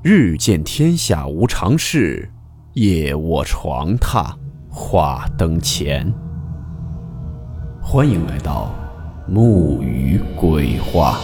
日见天下无常事，夜卧床榻话灯前。欢迎来到木鱼鬼话。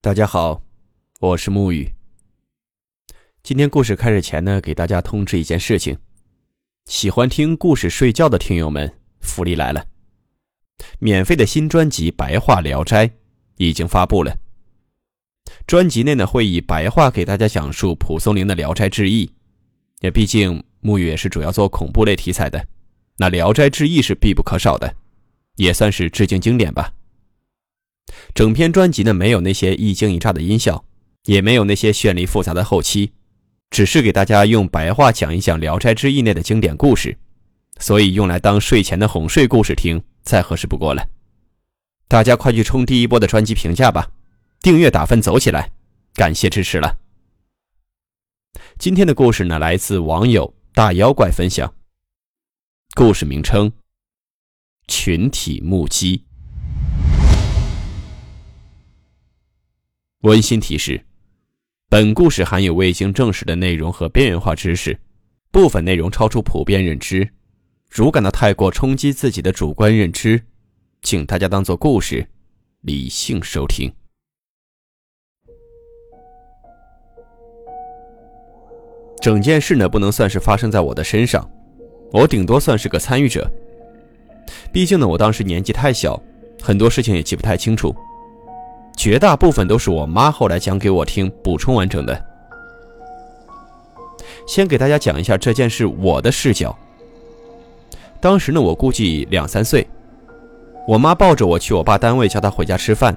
大家好，我是木鱼。今天故事开始前呢，给大家通知一件事情。喜欢听故事睡觉的听友们，福利来了！免费的新专辑《白话聊斋》已经发布了。专辑内呢会以白话给大家讲述蒲松龄的《聊斋志异》，也毕竟木雨是主要做恐怖类题材的，那《聊斋志异》是必不可少的，也算是致敬经典吧。整篇专辑呢没有那些一惊一乍的音效，也没有那些绚丽复杂的后期。只是给大家用白话讲一讲《聊斋志异》内的经典故事，所以用来当睡前的哄睡故事听再合适不过了。大家快去冲第一波的专辑评价吧，订阅打分走起来，感谢支持了。今天的故事呢，来自网友大妖怪分享，故事名称：群体目击。温馨提示。本故事含有未经证实的内容和边缘化知识，部分内容超出普遍认知。如感到太过冲击自己的主观认知，请大家当做故事，理性收听。整件事呢，不能算是发生在我的身上，我顶多算是个参与者。毕竟呢，我当时年纪太小，很多事情也记不太清楚。绝大部分都是我妈后来讲给我听，补充完整的。先给大家讲一下这件事我的视角。当时呢，我估计两三岁，我妈抱着我去我爸单位，叫他回家吃饭。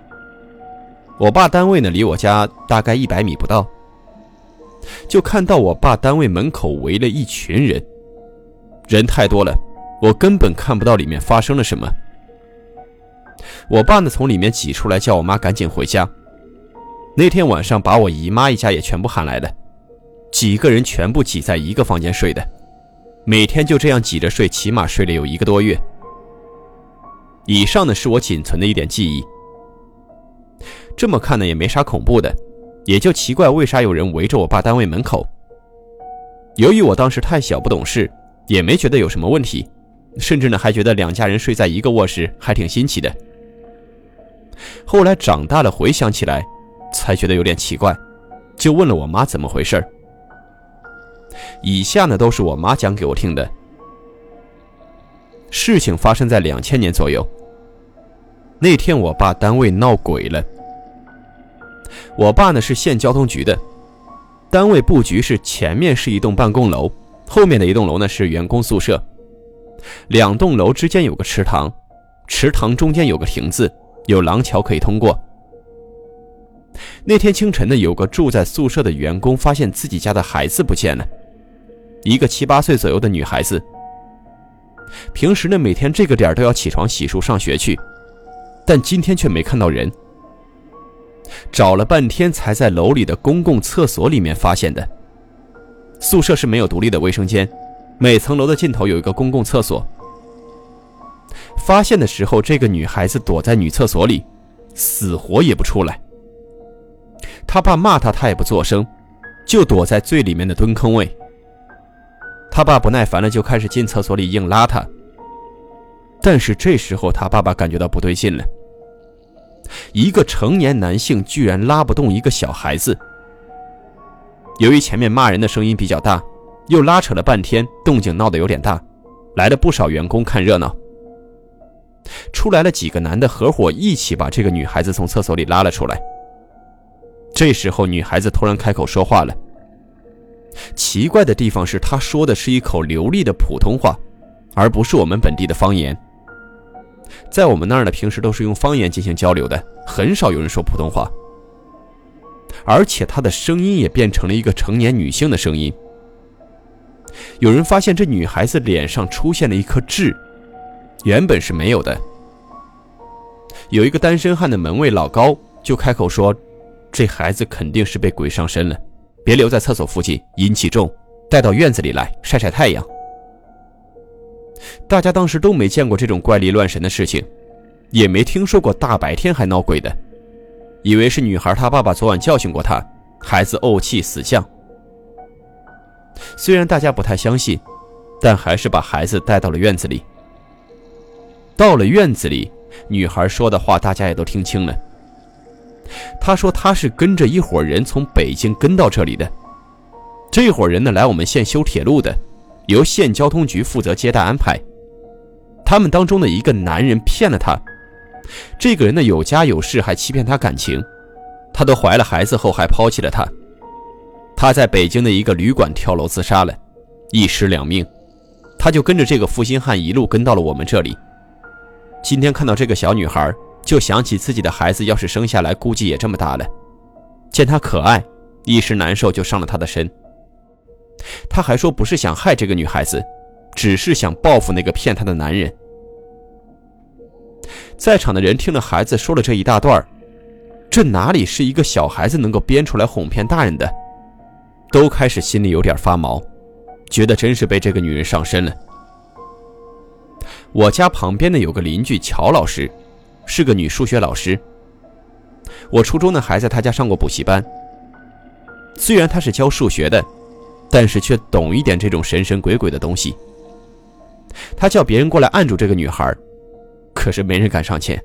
我爸单位呢，离我家大概一百米不到。就看到我爸单位门口围了一群人，人太多了，我根本看不到里面发生了什么。我爸呢，从里面挤出来，叫我妈赶紧回家。那天晚上，把我姨妈一家也全部喊来了，几个人全部挤在一个房间睡的，每天就这样挤着睡，起码睡了有一个多月。以上呢，是我仅存的一点记忆。这么看呢，也没啥恐怖的，也就奇怪为啥有人围着我爸单位门口。由于我当时太小不懂事，也没觉得有什么问题，甚至呢，还觉得两家人睡在一个卧室还挺新奇的。后来长大了，回想起来，才觉得有点奇怪，就问了我妈怎么回事以下呢都是我妈讲给我听的。事情发生在两千年左右。那天我爸单位闹鬼了。我爸呢是县交通局的，单位布局是前面是一栋办公楼，后面的一栋楼呢是员工宿舍，两栋楼之间有个池塘，池塘中间有个亭子。有廊桥可以通过。那天清晨呢，有个住在宿舍的员工发现自己家的孩子不见了，一个七八岁左右的女孩子。平时呢，每天这个点都要起床洗漱上学去，但今天却没看到人。找了半天，才在楼里的公共厕所里面发现的。宿舍是没有独立的卫生间，每层楼的尽头有一个公共厕所。发现的时候，这个女孩子躲在女厕所里，死活也不出来。他爸骂他，他也不作声，就躲在最里面的蹲坑位。他爸不耐烦了，就开始进厕所里硬拉他。但是这时候，他爸爸感觉到不对劲了。一个成年男性居然拉不动一个小孩子。由于前面骂人的声音比较大，又拉扯了半天，动静闹得有点大，来了不少员工看热闹。出来了几个男的，合伙一起把这个女孩子从厕所里拉了出来。这时候，女孩子突然开口说话了。奇怪的地方是，她说的是一口流利的普通话，而不是我们本地的方言。在我们那儿呢，平时都是用方言进行交流的，很少有人说普通话。而且她的声音也变成了一个成年女性的声音。有人发现这女孩子脸上出现了一颗痣。原本是没有的。有一个单身汉的门卫老高就开口说：“这孩子肯定是被鬼上身了，别留在厕所附近，阴气重，带到院子里来晒晒太阳。”大家当时都没见过这种怪力乱神的事情，也没听说过大白天还闹鬼的，以为是女孩她爸爸昨晚教训过她，孩子怄气死犟。虽然大家不太相信，但还是把孩子带到了院子里。到了院子里，女孩说的话大家也都听清了。她说她是跟着一伙人从北京跟到这里的，这伙人呢来我们县修铁路的，由县交通局负责接待安排。他们当中的一个男人骗了她，这个人呢有家有室，还欺骗她感情，她都怀了孩子后还抛弃了他。他在北京的一个旅馆跳楼自杀了，一尸两命。他就跟着这个负心汉一路跟到了我们这里。今天看到这个小女孩，就想起自己的孩子要是生下来，估计也这么大了。见她可爱，一时难受就上了她的身。他还说不是想害这个女孩子，只是想报复那个骗他的男人。在场的人听了孩子说了这一大段这哪里是一个小孩子能够编出来哄骗大人的？都开始心里有点发毛，觉得真是被这个女人上身了。我家旁边的有个邻居乔老师，是个女数学老师。我初中呢还在她家上过补习班。虽然她是教数学的，但是却懂一点这种神神鬼鬼的东西。她叫别人过来按住这个女孩，可是没人敢上前，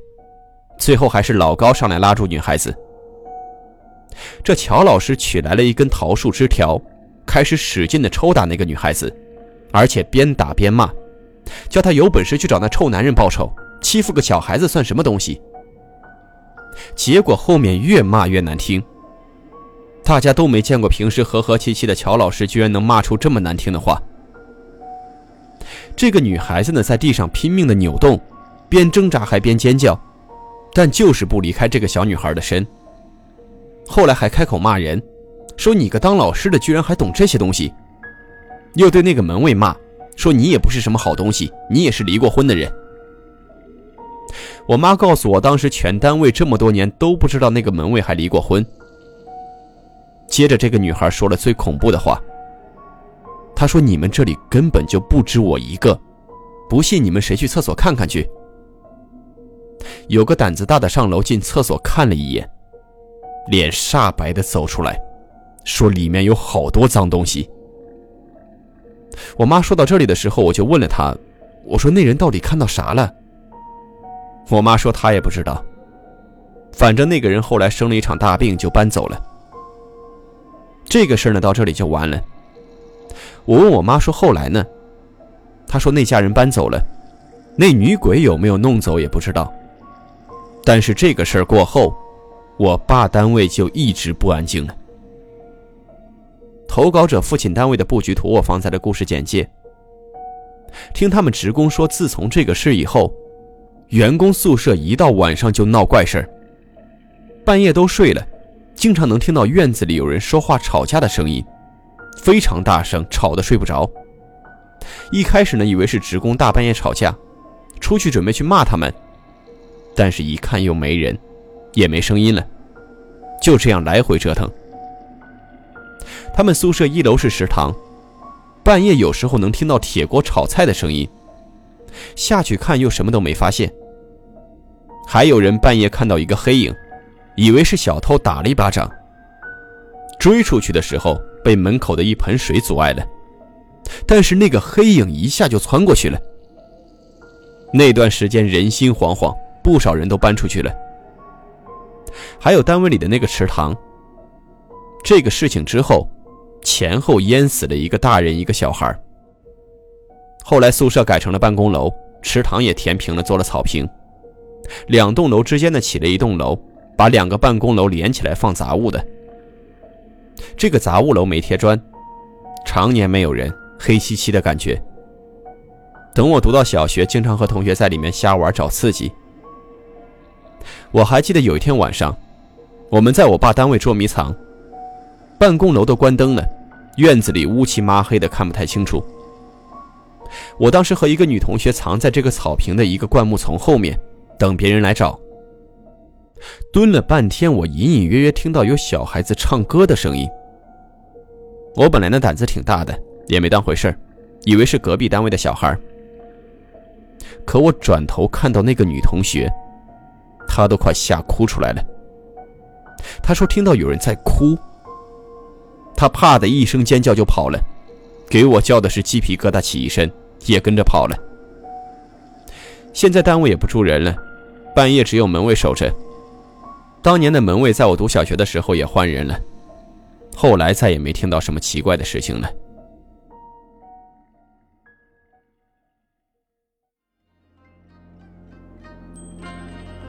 最后还是老高上来拉住女孩子。这乔老师取来了一根桃树枝条，开始使劲地抽打那个女孩子，而且边打边骂，叫她有本事去找那臭男人报仇，欺负个小孩子算什么东西？结果后面越骂越难听，大家都没见过平时和和气气的乔老师居然能骂出这么难听的话。这个女孩子呢，在地上拼命地扭动，边挣扎还边尖叫，但就是不离开这个小女孩的身。后来还开口骂人，说你个当老师的居然还懂这些东西，又对那个门卫骂，说你也不是什么好东西，你也是离过婚的人。我妈告诉我，当时全单位这么多年都不知道那个门卫还离过婚。接着，这个女孩说了最恐怖的话，她说：“你们这里根本就不止我一个，不信你们谁去厕所看看去。”有个胆子大的上楼进厕所看了一眼。脸煞白的走出来，说：“里面有好多脏东西。”我妈说到这里的时候，我就问了她：“我说那人到底看到啥了？”我妈说她也不知道，反正那个人后来生了一场大病就搬走了。这个事儿呢，到这里就完了。我问我妈说：“后来呢？”她说：“那家人搬走了，那女鬼有没有弄走也不知道。但是这个事儿过后。”我爸单位就一直不安静了。投稿者父亲单位的布局图我放在了故事简介。听他们职工说，自从这个事以后，员工宿舍一到晚上就闹怪事半夜都睡了，经常能听到院子里有人说话吵架的声音，非常大声，吵得睡不着。一开始呢，以为是职工大半夜吵架，出去准备去骂他们，但是一看又没人。也没声音了，就这样来回折腾。他们宿舍一楼是食堂，半夜有时候能听到铁锅炒菜的声音，下去看又什么都没发现。还有人半夜看到一个黑影，以为是小偷打了一巴掌，追出去的时候被门口的一盆水阻碍了，但是那个黑影一下就窜过去了。那段时间人心惶惶，不少人都搬出去了。还有单位里的那个池塘。这个事情之后，前后淹死了一个大人，一个小孩。后来宿舍改成了办公楼，池塘也填平了，做了草坪。两栋楼之间呢，起了一栋楼，把两个办公楼连起来放杂物的。这个杂物楼没贴砖，常年没有人，黑漆漆的感觉。等我读到小学，经常和同学在里面瞎玩找刺激。我还记得有一天晚上，我们在我爸单位捉迷藏，办公楼都关灯了，院子里乌漆麻黑的，看不太清楚。我当时和一个女同学藏在这个草坪的一个灌木丛后面，等别人来找。蹲了半天，我隐隐约约听到有小孩子唱歌的声音。我本来呢胆子挺大的，也没当回事以为是隔壁单位的小孩。可我转头看到那个女同学，他都快吓哭出来了。他说听到有人在哭，他怕的一声尖叫就跑了，给我叫的是鸡皮疙瘩起一身，也跟着跑了。现在单位也不住人了，半夜只有门卫守着。当年的门卫在我读小学的时候也换人了，后来再也没听到什么奇怪的事情了。